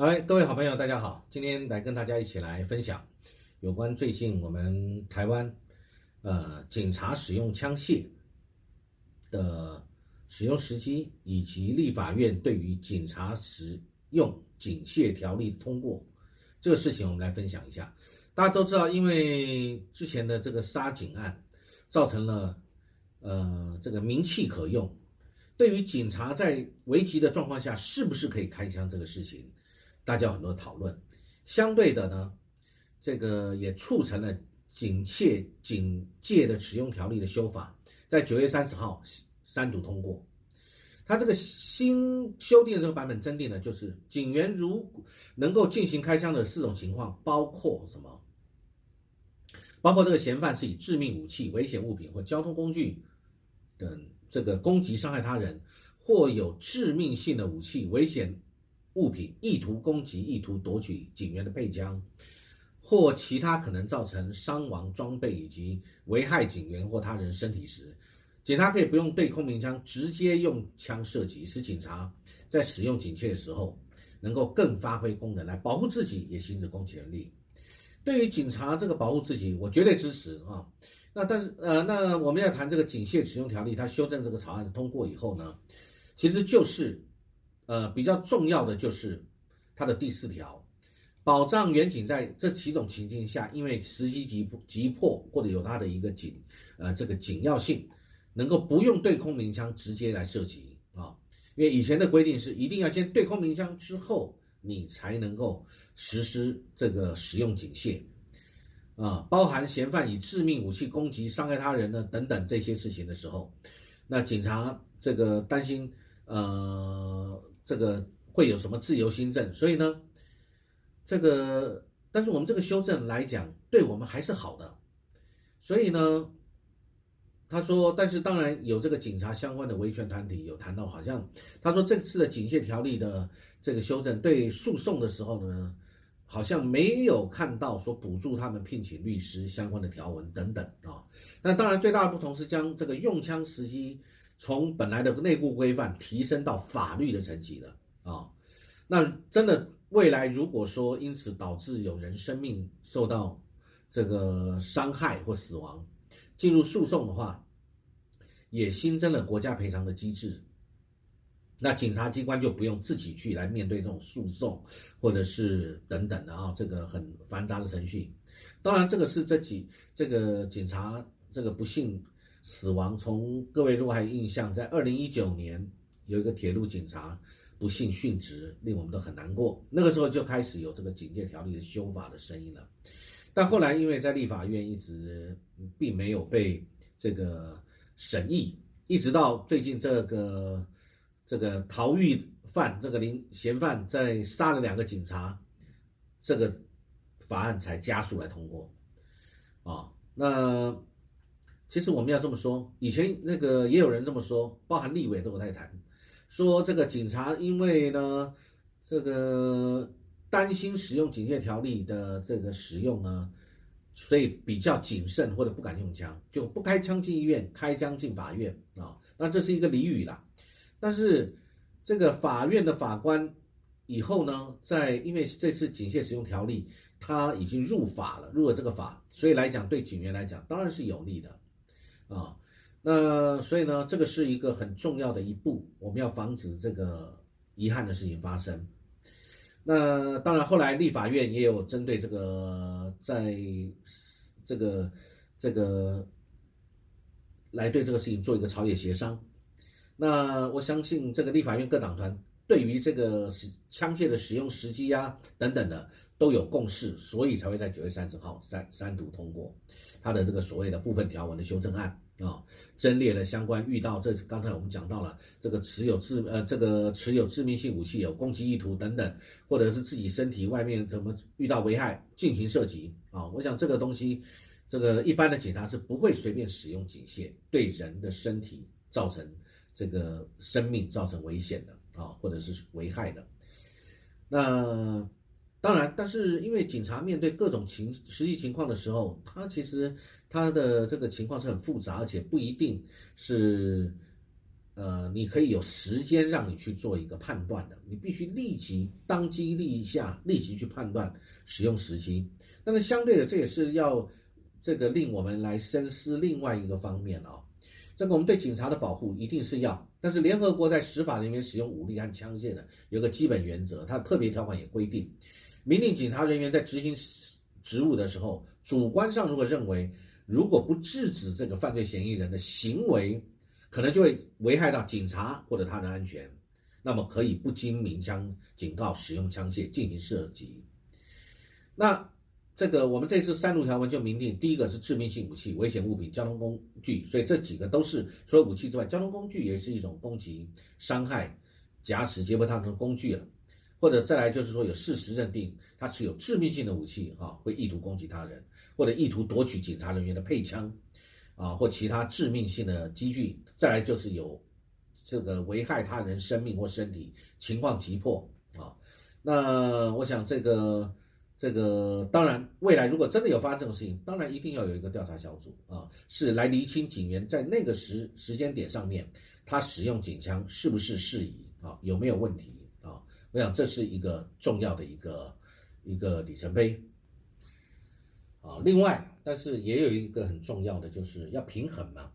哎，各位好朋友，大家好！今天来跟大家一起来分享有关最近我们台湾呃警察使用枪械的使用时机，以及立法院对于警察使用警械条例通过这个事情，我们来分享一下。大家都知道，因为之前的这个杀警案，造成了呃这个名气可用，对于警察在危急的状况下是不是可以开枪这个事情。大家有很多讨论，相对的呢，这个也促成了警械警戒的使用条例的修法，在九月三十号三读通过。它这个新修订的这个版本增订的就是警员如能够进行开枪的四种情况，包括什么？包括这个嫌犯是以致命武器、危险物品或交通工具等这个攻击伤害他人，或有致命性的武器、危险。物品意图攻击、意图夺取警员的配枪，或其他可能造成伤亡装备以及危害警员或他人身体时，警察可以不用对空鸣枪，直接用枪射击，使警察在使用警械的时候能够更发挥功能来保护自己，也行使公权力。对于警察这个保护自己，我绝对支持啊。那但是呃，那我们要谈这个警械使用条例，它修正这个草案通过以后呢，其实就是。呃，比较重要的就是它的第四条，保障远警在这几种情境下，因为时机急急迫或者有它的一个紧呃这个紧要性，能够不用对空鸣枪直接来射击啊。因为以前的规定是一定要先对空鸣枪之后，你才能够实施这个使用警械啊，包含嫌犯以致命武器攻击伤害他人呢等等这些事情的时候，那警察这个担心呃。这个会有什么自由新政？所以呢，这个但是我们这个修正来讲，对我们还是好的。所以呢，他说，但是当然有这个警察相关的维权团体有谈到，好像他说这次的警械条例的这个修正，对诉讼的时候呢，好像没有看到说补助他们聘请律师相关的条文等等啊。那当然最大的不同是将这个用枪时机。从本来的内部规范提升到法律的层级了啊，那真的未来如果说因此导致有人生命受到这个伤害或死亡，进入诉讼的话，也新增了国家赔偿的机制，那警察机关就不用自己去来面对这种诉讼或者是等等的啊，这个很繁杂的程序。当然，这个是这几这个警察这个不幸。死亡，从各位如果还有印象，在二零一九年有一个铁路警察不幸殉职，令我们都很难过。那个时候就开始有这个警戒条例的修法的声音了，但后来因为在立法院一直并没有被这个审议，一直到最近这个这个逃狱犯这个林嫌犯在杀了两个警察，这个法案才加速来通过啊，那。其实我们要这么说，以前那个也有人这么说，包含立委都有在谈，说这个警察因为呢，这个担心使用警戒条例的这个使用呢，所以比较谨慎或者不敢用枪，就不开枪进医院，开枪进法院啊。那这是一个俚语啦。但是这个法院的法官以后呢，在因为这次警械使用条例他已经入法了，入了这个法，所以来讲对警员来讲当然是有利的。啊，那所以呢，这个是一个很重要的一步，我们要防止这个遗憾的事情发生。那当然，后来立法院也有针对这个，在这个这个来对这个事情做一个朝野协商。那我相信这个立法院各党团对于这个枪械的使用时机啊等等的都有共识，所以才会在九月三十号三三读通过。他的这个所谓的部分条文的修正案啊，增列了相关遇到这刚才我们讲到了这个持有致呃这个持有致命性武器有攻击意图等等，或者是自己身体外面怎么遇到危害进行射击啊，我想这个东西，这个一般的警察是不会随便使用警械对人的身体造成这个生命造成危险的啊，或者是危害的，那。当然，但是因为警察面对各种情实际情况的时候，他其实他的这个情况是很复杂，而且不一定是，呃，你可以有时间让你去做一个判断的，你必须立即当机立下，立即去判断使用时机。但是相对的，这也是要这个令我们来深思另外一个方面啊。这个我们对警察的保护一定是要，但是联合国在执法里面使用武力和枪械的有个基本原则，它特别条款也规定，明令警察人员在执行职务的时候，主观上如果认为如果不制止这个犯罪嫌疑人的行为，可能就会危害到警察或者他人安全，那么可以不经鸣枪警告使用枪械进行射击。那这个我们这次三路条文就明定，第一个是致命性武器、危险物品、交通工具，所以这几个都是除了武器之外，交通工具也是一种攻击、伤害、假使劫迫他人的工具了。或者再来就是说有事实认定他持有致命性的武器，哈，会意图攻击他人，或者意图夺取警察人员的配枪，啊，或其他致命性的机具。再来就是有这个危害他人生命或身体，情况急迫啊。那我想这个。这个当然，未来如果真的有发生这种事情，当然一定要有一个调查小组啊，是来厘清警员在那个时时间点上面，他使用警枪是不是适宜啊，有没有问题？我想这是一个重要的一个一个里程碑啊。另外，但是也有一个很重要的，就是要平衡嘛。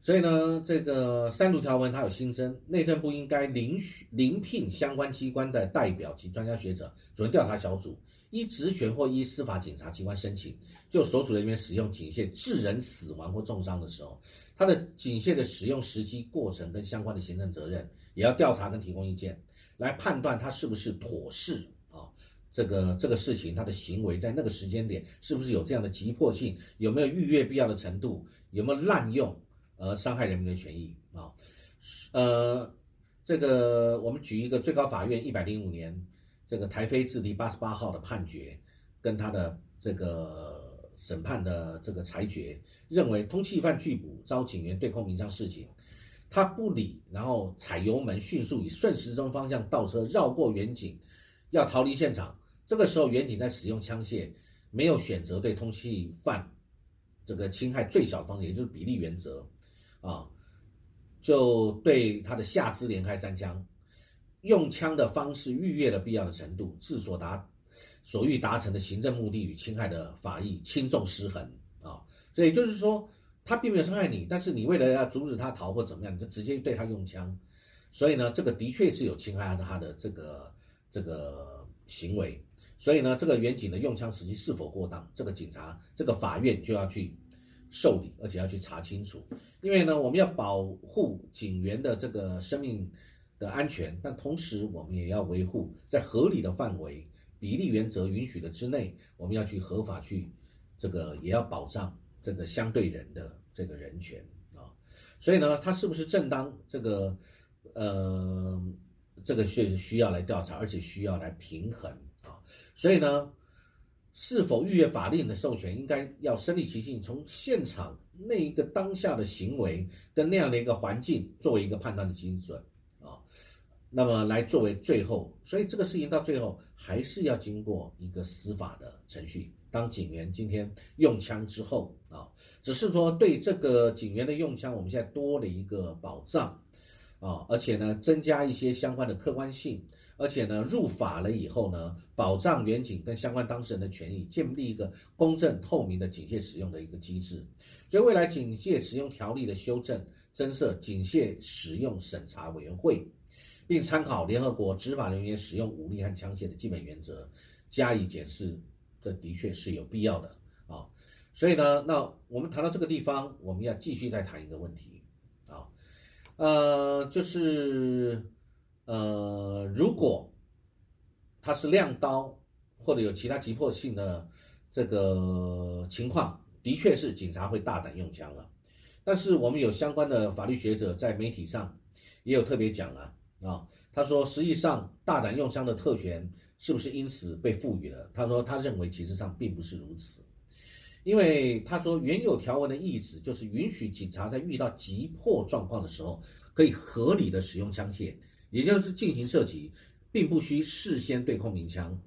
所以呢，这个三读条文它有新增，内政部应该遴遴聘相关机关的代表及专家学者组成调查小组。依职权或依司法警察机关申请，就所属人员使用警械致人死亡或重伤的时候，他的警械的使用时机、过程跟相关的行政责任，也要调查跟提供意见，来判断他是不是妥适啊？这个这个事情他的行为在那个时间点是不是有这样的急迫性，有没有逾越必要的程度，有没有滥用而伤害人民的权益啊？呃，这个我们举一个最高法院一百零五年。这个台非字第八十八号的判决，跟他的这个审判的这个裁决，认为通缉犯拒捕遭警员对空鸣枪示警，他不理，然后踩油门迅速以顺时针方向倒车绕过远景，要逃离现场。这个时候远景在使用枪械，没有选择对通缉犯这个侵害最小方式，也就是比例原则，啊，就对他的下肢连开三枪。用枪的方式逾越了必要的程度，致所达所欲达成的行政目的与侵害的法益轻重失衡啊！所以就是说，他并没有伤害你，但是你为了要阻止他逃或怎么样，你就直接对他用枪。所以呢，这个的确是有侵害他的这个这个行为。所以呢，这个远景的用枪时机是否过当，这个警察这个法院就要去受理，而且要去查清楚。因为呢，我们要保护警员的这个生命。的安全，但同时我们也要维护在合理的范围、比例原则允许的之内，我们要去合法去这个也要保障这个相对人的这个人权啊。所以呢，他是不是正当这个呃这个确实需要来调查，而且需要来平衡啊。所以呢，是否逾越法令的授权，应该要身临其境，从现场那一个当下的行为跟那样的一个环境作为一个判断的基准啊。那么来作为最后，所以这个事情到最后还是要经过一个司法的程序。当警员今天用枪之后啊，只是说对这个警员的用枪，我们现在多了一个保障啊，而且呢增加一些相关的客观性，而且呢入法了以后呢，保障远警跟相关当事人的权益，建立一个公正透明的警械使用的一个机制。所以未来警械使用条例的修正，增设警械使用审查委员会。并参考联合国执法人员使用武力和枪械的基本原则加以检视，这的确是有必要的啊。所以呢，那我们谈到这个地方，我们要继续再谈一个问题啊，呃，就是呃，如果他是亮刀或者有其他急迫性的这个情况，的确是警察会大胆用枪了。但是我们有相关的法律学者在媒体上也有特别讲了。啊，他说，实际上大胆用枪的特权是不是因此被赋予了？他说，他认为其实上并不是如此，因为他说原有条文的意思就是允许警察在遇到急迫状况的时候，可以合理的使用枪械，也就是进行射击，并不需事先对空鸣枪。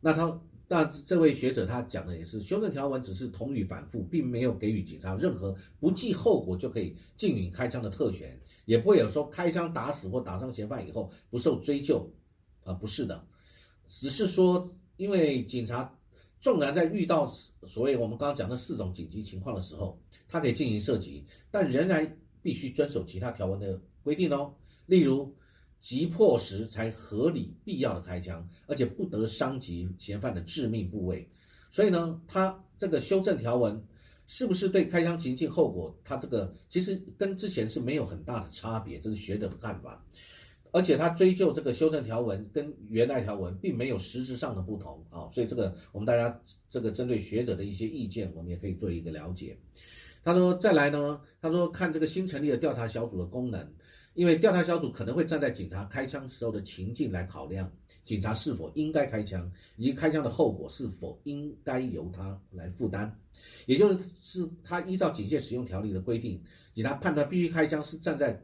那他，那这位学者他讲的也是，修正条文只是同语反复，并没有给予警察任何不计后果就可以禁允开枪的特权。也不会有说开枪打死或打伤嫌犯以后不受追究，啊，不是的，只是说因为警察纵然在遇到所谓我们刚刚讲的四种紧急情况的时候，他可以进行射击，但仍然必须遵守其他条文的规定哦，例如。急迫时才合理必要的开枪，而且不得伤及嫌犯的致命部位。所以呢，他这个修正条文是不是对开枪情境后果，他这个其实跟之前是没有很大的差别，这是学者的看法。而且他追究这个修正条文跟原来条文并没有实质上的不同啊，所以这个我们大家这个针对学者的一些意见，我们也可以做一个了解。他说再来呢，他说看这个新成立的调查小组的功能。因为调查小组可能会站在警察开枪时候的情境来考量，警察是否应该开枪，以及开枪的后果是否应该由他来负担，也就是是他依照警械使用条例的规定，警察判断必须开枪是站在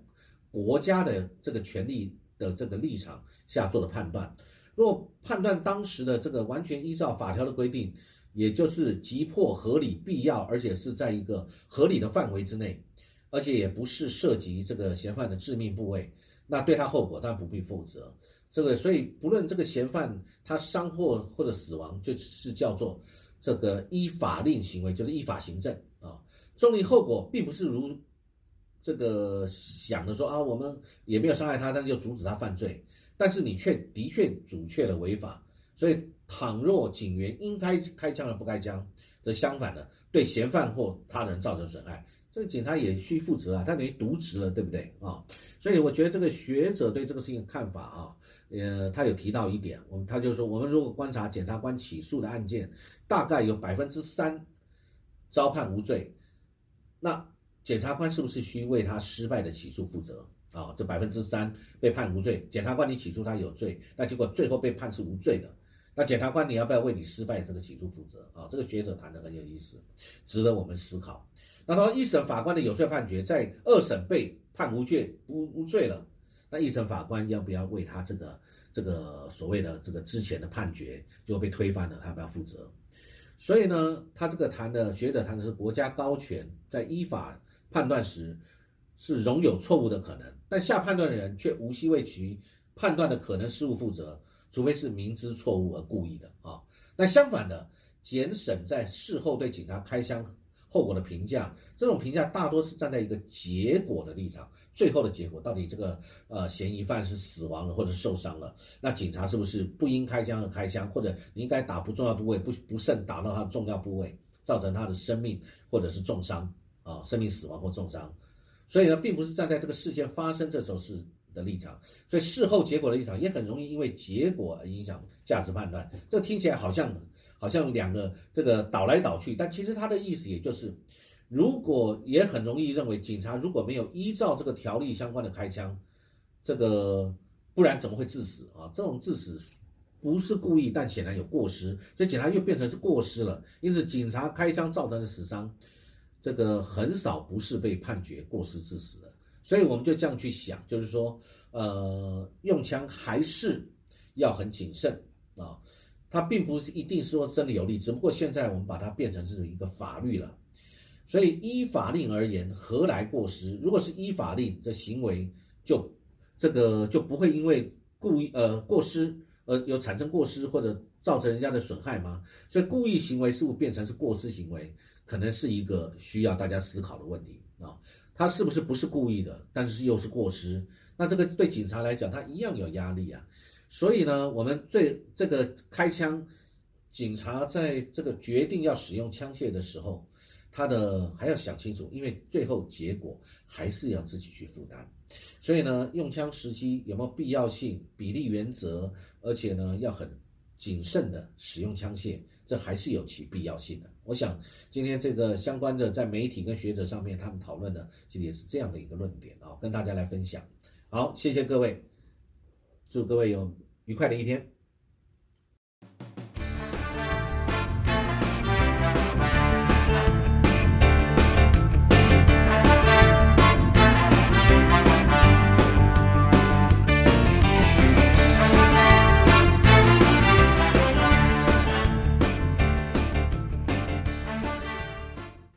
国家的这个权利的这个立场下做的判断。若判断当时的这个完全依照法条的规定，也就是急迫、合理、必要，而且是在一个合理的范围之内。而且也不是涉及这个嫌犯的致命部位，那对他后果当然不必负责。这个所以不论这个嫌犯他伤或或者死亡，就是叫做这个依法令行为，就是依法行政啊。重力后果并不是如这个想的说啊，我们也没有伤害他，但是就阻止他犯罪，但是你却的确阻却了违法。所以倘若警员应该开枪而不开枪，则相反的对嫌犯或他人造成损害。这个警察也需负责啊，他等于渎职了，对不对啊？所以我觉得这个学者对这个事情的看法啊，呃，他有提到一点，我们他就说，我们如果观察检察官起诉的案件，大概有百分之三遭判无罪，那检察官是不是需为他失败的起诉负责啊？这百分之三被判无罪，检察官你起诉他有罪，那结果最后被判是无罪的，那检察官你要不要为你失败这个起诉负责啊？这个学者谈的很有意思，值得我们思考。那他一审法官的有罪判决在二审被判无罪无无罪了，那一审法官要不要为他这个这个所谓的这个之前的判决就被推翻了，他要不要负责？所以呢，他这个谈的学者谈的是国家高权在依法判断时是容有错误的可能，但下判断的人却无需为其判断的可能失误负责，除非是明知错误而故意的啊。那相反的，检审在事后对警察开枪。后果的评价，这种评价大多是站在一个结果的立场，最后的结果到底这个呃嫌疑犯是死亡了或者受伤了，那警察是不是不应开枪而开枪，或者你应该打不重要部位，不不慎打到他的重要部位，造成他的生命或者是重伤啊，生命死亡或重伤，所以呢，并不是站在这个事件发生这时候是的立场，所以事后结果的立场也很容易因为结果而影响价值判断，这听起来好像。好像两个这个倒来倒去，但其实他的意思也就是，如果也很容易认为警察如果没有依照这个条例相关的开枪，这个不然怎么会致死啊？这种致死不是故意，但显然有过失，所以警察又变成是过失了。因此，警察开枪造成的死伤，这个很少不是被判决过失致死的。所以我们就这样去想，就是说，呃，用枪还是要很谨慎啊。它并不是一定说真的有利，只不过现在我们把它变成是一个法律了。所以依法令而言，何来过失？如果是依法令，这行为就这个就不会因为故意呃过失而有产生过失或者造成人家的损害吗？所以故意行为是不是变成是过失行为，可能是一个需要大家思考的问题啊。他是不是不是故意的，但是又是过失？那这个对警察来讲，他一样有压力啊。所以呢，我们最这个开枪，警察在这个决定要使用枪械的时候，他的还要想清楚，因为最后结果还是要自己去负担。所以呢，用枪时机有没有必要性、比例原则，而且呢要很谨慎的使用枪械，这还是有其必要性的。我想今天这个相关的在媒体跟学者上面他们讨论的，其实也是这样的一个论点啊，跟大家来分享。好，谢谢各位。祝各位有愉快的一天。